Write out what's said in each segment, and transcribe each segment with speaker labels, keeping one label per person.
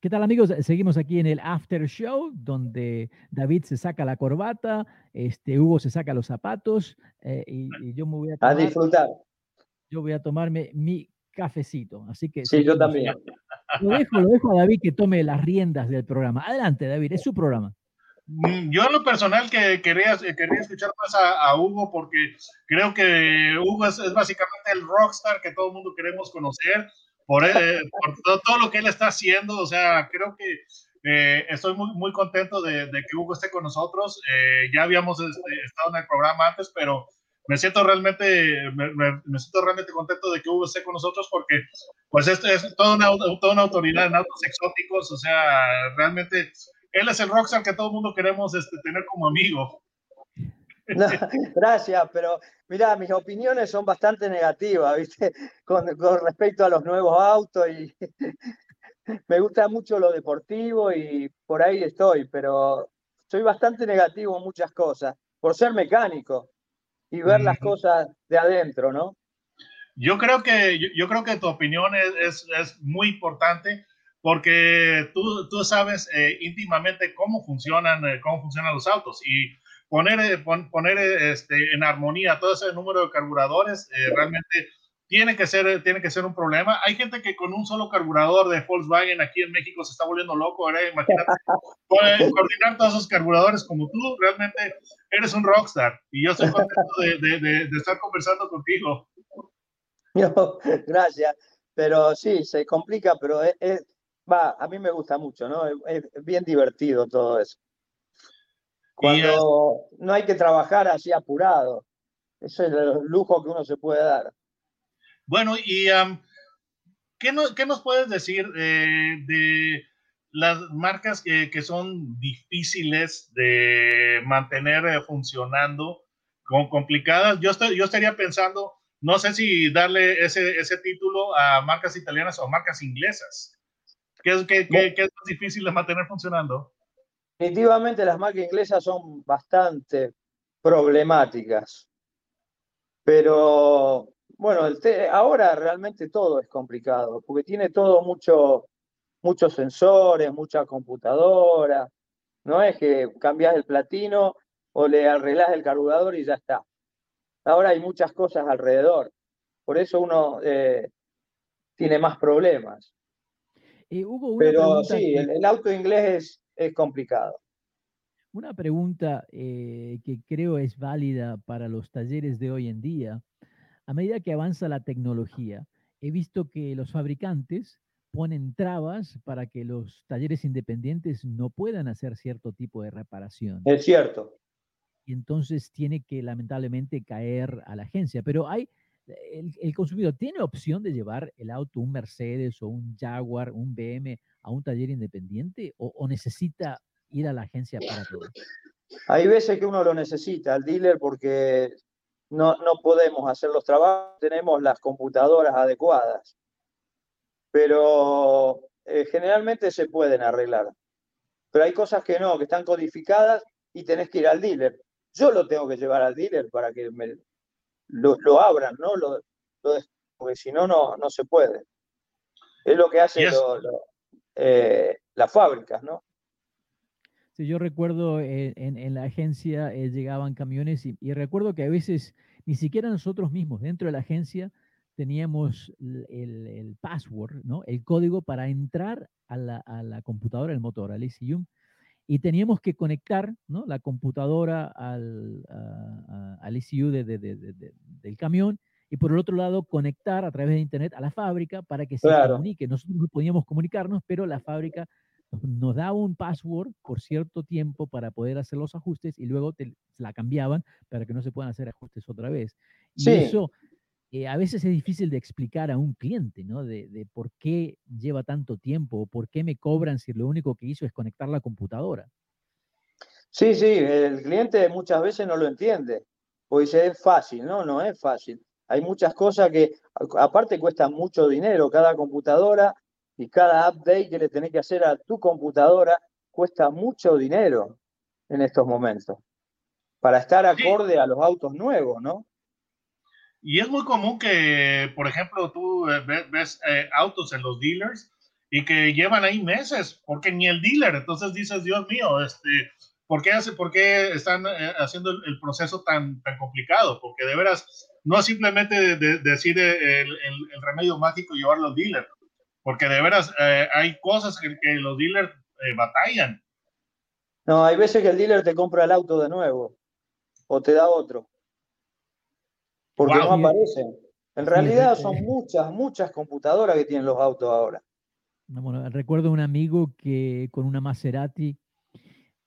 Speaker 1: ¿Qué tal amigos? Seguimos aquí en el After Show, donde David se saca la corbata, este, Hugo se saca los zapatos eh, y, y yo me voy a
Speaker 2: A disfrutar.
Speaker 1: yo voy a tomarme mi cafecito. Así que
Speaker 2: Sí, yo también.
Speaker 1: Lo dejo, lo dejo a David que tome las riendas del programa. Adelante, David, es su programa.
Speaker 3: Mm, Yo en lo personal que quería, eh, quería escuchar más a, a Hugo porque creo que Hugo es, es básicamente el rockstar que todo el mundo queremos conocer por, eh, por todo, todo lo que él está haciendo. O sea, creo que eh, estoy muy, muy contento de, de que Hugo esté con nosotros. Eh, ya habíamos este, estado en el programa antes, pero me siento realmente, me, me- me siento realmente contento de que Hugo esté con nosotros porque pues este es toda una, toda una autoridad en autos exóticos. O sea, realmente él es el rockstar que todo el mundo queremos este, tener como amigo.
Speaker 2: No, gracias, pero mira, mis opiniones son bastante negativas, ¿viste? Con, con respecto a los nuevos autos y me gusta mucho lo deportivo y por ahí estoy, pero soy bastante negativo en muchas cosas, por ser mecánico y ver las
Speaker 3: Ujú.
Speaker 2: cosas de adentro, ¿no?
Speaker 3: Yo creo que, yo, yo creo que tu opinión es, es, es muy importante porque tú, tú sabes eh, íntimamente cómo funcionan, eh, cómo funcionan los autos y poner, eh, pon- poner eh, este, en armonía todo ese número de carburadores eh, realmente tiene que, ser, tiene que ser un problema. Hay gente que con un solo carburador de Volkswagen aquí en México se está volviendo loco, ¿verdad? Imagínate co- coordinar todos esos carburadores como tú, realmente eres un rockstar y yo estoy contento de, de, de, de estar conversando contigo.
Speaker 2: No, gracias, pero sí, se complica, pero es, es- va, a mí me gusta mucho, ¿no? Es, es bien divertido todo eso. Cuando no hay que trabajar así apurado, eso es el lujo que uno se puede dar.
Speaker 3: Bueno, y am, ¿qué, no- qué nos puedes decir eh, de las marcas que, que son difíciles de mantener eh, funcionando, con complicadas? Yo, estoy, yo estaría pensando, no sé si darle ese, ese título a marcas italianas o marcas inglesas. ¿Qué es, qué, qué- qué es más difícil de mantener funcionando?
Speaker 2: Definitivamente las marcas inglesas son bastante problemáticas, pero bueno, el ahora realmente todo es complicado, porque tiene todo mucho, muchos sensores, mucha computadora, no es que cambias el platino o le arreglás el carburador y ya está. Ahora hay muchas cosas alrededor, por eso uno eh, tiene más problemas.
Speaker 1: Eh, Hugo,
Speaker 2: Pero sí,
Speaker 1: que-
Speaker 2: el, el auto inglés es, es complicado.
Speaker 1: Una pregunta eh, que creo es válida para los talleres de hoy en día. A medida que avanza la tecnología, he visto que los fabricantes ponen trabas para que los talleres independientes no puedan hacer cierto tipo de reparación.
Speaker 2: Es cierto.
Speaker 1: Y entonces tiene que lamentablemente caer a la agencia. Pero hay, el, el consumidor tiene opción de llevar el auto, un Mercedes o un Jaguar, un BM, a un taller independiente o, o necesita ir a la agencia para todo.
Speaker 2: Hay veces que uno lo necesita, al dealer, porque no, no podemos hacer los trabajos, tenemos las computadoras adecuadas. Pero eh, generalmente se pueden arreglar. Pero hay cosas que no, que están codificadas y tenés que ir al dealer. Yo lo tengo que llevar al dealer para que me lo, lo abran, ¿no? Lo, porque si no, no, no se puede. Es lo que lo- lo- eh, las fábricas, ¿no?
Speaker 1: Sí, yo recuerdo eh, en, la agencia eh, llegaban camiones y, recuerdo que a veces ni siquiera nosotros mismos dentro de la agencia teníamos el, password, ¿no? El código para entrar a la, computadora del motor, al ECU, y teníamos que conectar. La computadora al, ECU de- de- del camión y por el otro lado conectar a través de internet a la fábrica para que se
Speaker 2: Claro.
Speaker 1: comunique. Nosotros no podíamos comunicarnos, pero la fábrica nos- nos daba un password por cierto tiempo para poder hacer los ajustes y luego te la cambiaban para que no se puedan hacer ajustes otra vez. Y
Speaker 2: Sí.
Speaker 1: eso eh, a veces es difícil de explicar a un cliente, ¿no? De, de por qué lleva tanto tiempo o por qué me cobran si lo único que hizo es conectar la computadora.
Speaker 2: Sí, sí, el cliente muchas veces no lo entiende, porque dice, es fácil, no, no es fácil. Hay muchas cosas que aparte cuestan mucho dinero, cada computadora y cada update que le tenés que hacer a tu computadora cuesta mucho dinero en estos momentos, para estar acorde a los autos nuevos, ¿no?
Speaker 3: Y es muy común que, por ejemplo, tú eh, ves, eh, autos en los dealers y que llevan ahí meses, porque ni el dealer, entonces dices, Dios mío, este, ¿por qué, hace, por qué están eh, haciendo el, proceso tan, tan complicado? Porque de veras, no simplemente decir el, el, remedio mágico y llevarlo al dealer, porque de veras hay cosas que, que los dealers batallan.
Speaker 2: No, hay veces que el dealer te compra el auto de nuevo o te da otro porque no aparecen. En realidad son muchas, muchas computadoras que tienen los autos ahora.
Speaker 1: Bueno, recuerdo un amigo que con una Maserati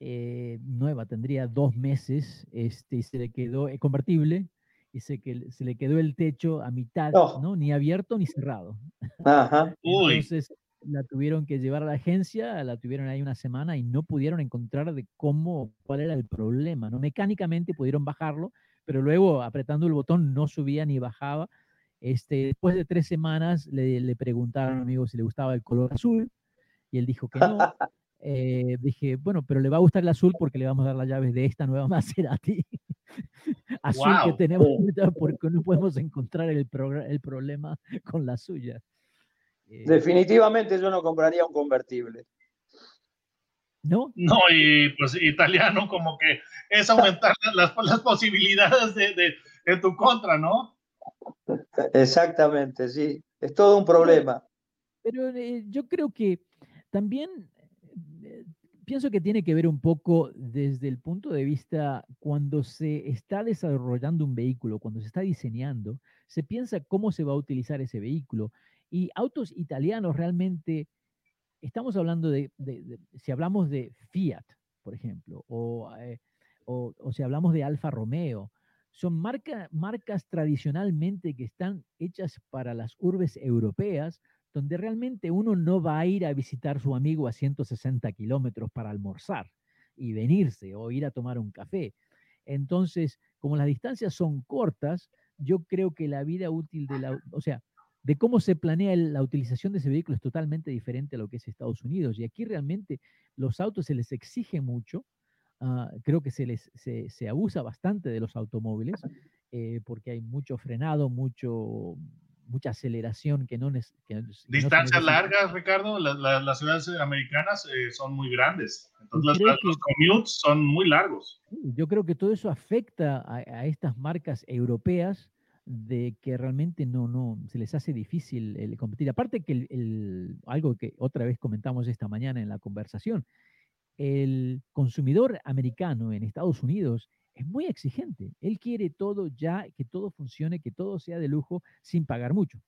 Speaker 1: eh, nueva, tendría dos meses, este, y se le quedó eh, convertible, y se, que, se le quedó el techo a mitad, no. Ni abierto ni cerrado.
Speaker 2: Ajá.
Speaker 1: Entonces la tuvieron que llevar a la agencia, la tuvieron ahí una semana y no pudieron encontrar de cómo, cuál era el problema, ¿no? Mecánicamente pudieron bajarlo, pero luego apretando el botón no subía ni bajaba. Este, después de tres semanas le, le preguntaron a amigo si le gustaba el color azul y él dijo que no. Eh, dije, bueno, pero le va a gustar el azul porque le vamos a dar las llaves de esta nueva Maserati azul que tenemos porque no podemos encontrar el, el problema con la suya.
Speaker 2: Eh, Definitivamente yo no compraría un convertible.
Speaker 1: ¿no?
Speaker 3: No, y pues italiano como que es aumentar las, las posibilidades de, tu contra, ¿no?
Speaker 2: Exactamente, sí, es todo un problema.
Speaker 1: Pero eh, yo creo que también pienso que tiene que ver un poco desde el punto de vista cuando se está desarrollando un vehículo, cuando se está diseñando, se piensa cómo se va a utilizar ese vehículo. Y autos italianos realmente estamos hablando de, si hablamos de Fiat, por ejemplo, eh, o, o, si hablamos de Alfa Romeo, son marcas tradicionalmente que están hechas para las urbes europeas, donde realmente uno no va a ir a visitar a su amigo a 160 kilómetros para almorzar y venirse o ir a tomar un café. Entonces, como las distancias son cortas, yo creo que la vida útil de la, o sea, de cómo se planea la utilización de ese vehículo es totalmente diferente a lo que es Estados Unidos. Y aquí realmente los autos se les exige mucho. Ah, creo que se, les, se, abusa bastante de los automóviles eh, porque hay mucho frenado, mucho, mucha aceleración que no es...
Speaker 3: Distancias largas, Ricardo. las ciudades americanas eh, son muy grandes. Entonces los commutes son muy largos.
Speaker 1: Yo creo que todo eso afecta a estas marcas europeas de que realmente no, no, se les hace difícil el competir. Aparte que el, algo que otra vez comentamos esta mañana en la conversación, el consumidor americano en Estados Unidos es muy exigente. Él quiere todo ya, que todo funcione, que todo sea de lujo sin pagar mucho.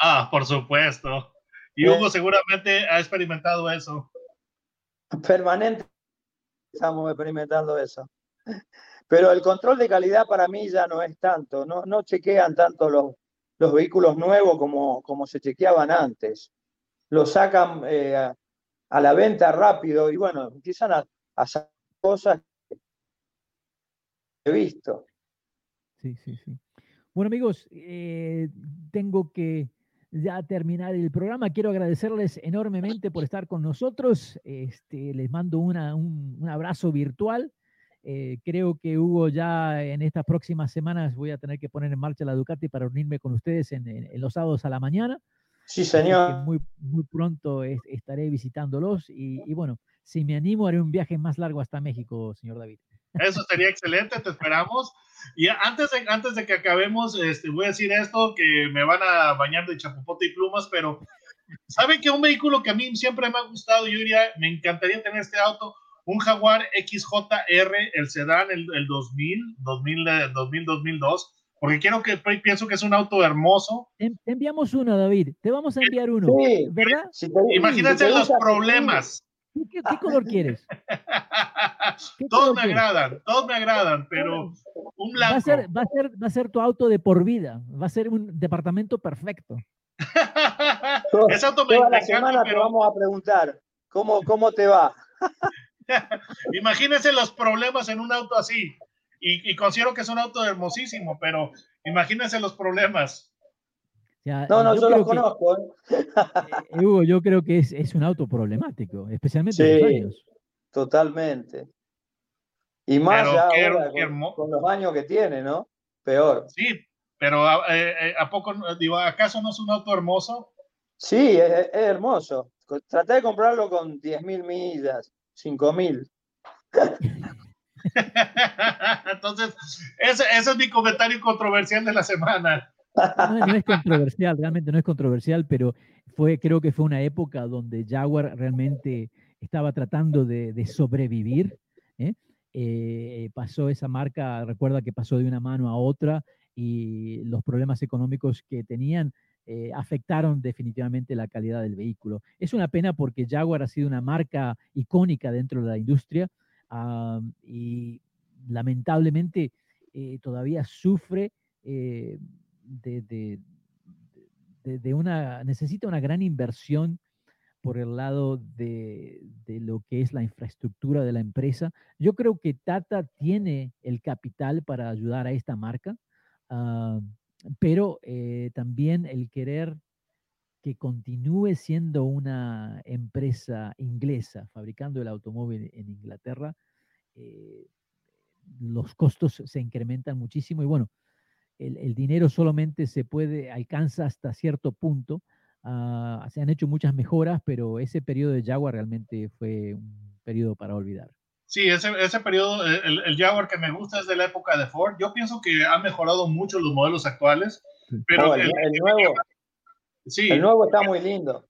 Speaker 3: Ah, por supuesto. Y Hugo seguramente ha experimentado eso.
Speaker 2: Permanente estamos experimentando eso. Pero el control de calidad para mí ya no es tanto, no, no chequean tanto los, los vehículos nuevos como, como se chequeaban antes. Los sacan eh, a, la venta rápido y bueno, empiezan a, hacer cosas he visto.
Speaker 1: Sí, sí, sí. Bueno amigos, eh, tengo que ya terminar el programa. Quiero agradecerles enormemente por estar con nosotros. Este, les mando una, un, un abrazo virtual eh, creo que Hugo ya en estas próximas semanas voy a tener que poner en marcha la Ducati para unirme con ustedes en, los sábados a la mañana.
Speaker 2: Sí, señor.
Speaker 1: Muy, muy pronto estaré visitándolos y, y, bueno, si me animo haré un viaje más largo hasta México, señor David.
Speaker 3: Eso sería excelente, te esperamos. Y antes de, antes de que acabemos, este, voy a decir esto, que me van a bañar de chapopote y plumas, pero ¿saben que un vehículo que a mí siempre me ha gustado, yo diría, me encantaría tener este auto? un Jaguar XJR, el sedán, el, el 2000, 2000, 2000, 2002, porque quiero que pienso que es un auto hermoso.
Speaker 1: Te enviamos uno, David. Te vamos a enviar uno, ¿verdad?
Speaker 3: Imagínate los problemas.
Speaker 1: ¿Qué, color quieres?
Speaker 3: todos me agradan, todos me agradan, pero un blanco.
Speaker 1: Va a, ser, va, a ser, va a ser tu auto de por vida, va a ser un departamento perfecto.
Speaker 2: Ese auto me, Toda la semana te vamos a preguntar cómo, cómo te va.
Speaker 3: Imagínense los problemas en un auto así. Y, considero que es un auto hermosísimo, pero imagínense los problemas.
Speaker 2: No, no, yo, lo conozco.
Speaker 1: ¿eh? Eh, Hugo, yo creo que es, un auto problemático, especialmente en los años.
Speaker 2: Totalmente. Y más ahora, con, los años que tiene, ¿no? Peor.
Speaker 3: Sí, pero ¿a, eh, ¿a poco, digo, acaso no es un auto hermoso?
Speaker 2: Sí, es, hermoso. Traté de comprarlo con 10.000 millas, 5.000.
Speaker 3: Entonces, ese, es mi comentario controversial de la semana.
Speaker 1: No, es controversial, realmente no es controversial, pero fue, creo que fue una época donde Jaguar realmente estaba tratando de, sobrevivir. ¿eh? Eh, pasó esa marca, recuerda que pasó de una mano a otra y los problemas económicos que tenían eh, afectaron definitivamente la calidad del vehículo. Es una pena porque Jaguar ha sido una marca icónica dentro de la industria y lamentablemente eh, todavía sufre de, de, una, necesita una gran inversión por el lado de, lo que es la infraestructura de la empresa. Yo creo que Tata tiene el capital para ayudar a esta marca, pero eh, también el querer que continúe siendo una empresa inglesa fabricando el automóvil en Inglaterra, eh, los costos se incrementan muchísimo y bueno, el, dinero solamente se puede, alcanza hasta cierto punto. Ah, se han hecho muchas mejoras, pero ese periodo de Jaguar realmente fue un periodo para olvidar.
Speaker 3: Sí, ese, ese periodo, el, el, Jaguar que me gusta es de la época de Ford. Yo pienso que ha mejorado mucho los modelos actuales, pero
Speaker 2: el, nuevo, Sí. El nuevo está muy lindo.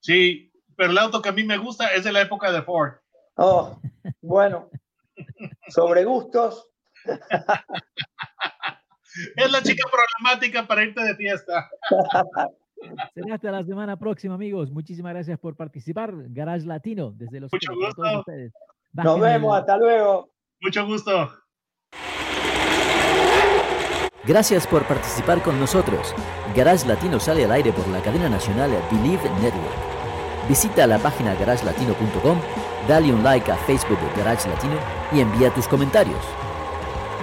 Speaker 3: Sí, pero el auto que a mí me gusta es de la época de Ford.
Speaker 2: Oh, bueno. Sobre gustos.
Speaker 3: es la chica problemática para irte de fiesta.
Speaker 1: Será hasta la semana próxima, amigos. Muchísimas gracias por participar. Garage Latino, desde los
Speaker 3: Mucho gusto.
Speaker 2: Nos vemos, hasta luego.
Speaker 3: Mucho gusto.
Speaker 4: Gracias por participar con nosotros. Garage Latino sale al aire por la cadena nacional Believe Network. Visita la página garagelatino.com, dale un like a Facebook de Garage Latino y envía tus comentarios.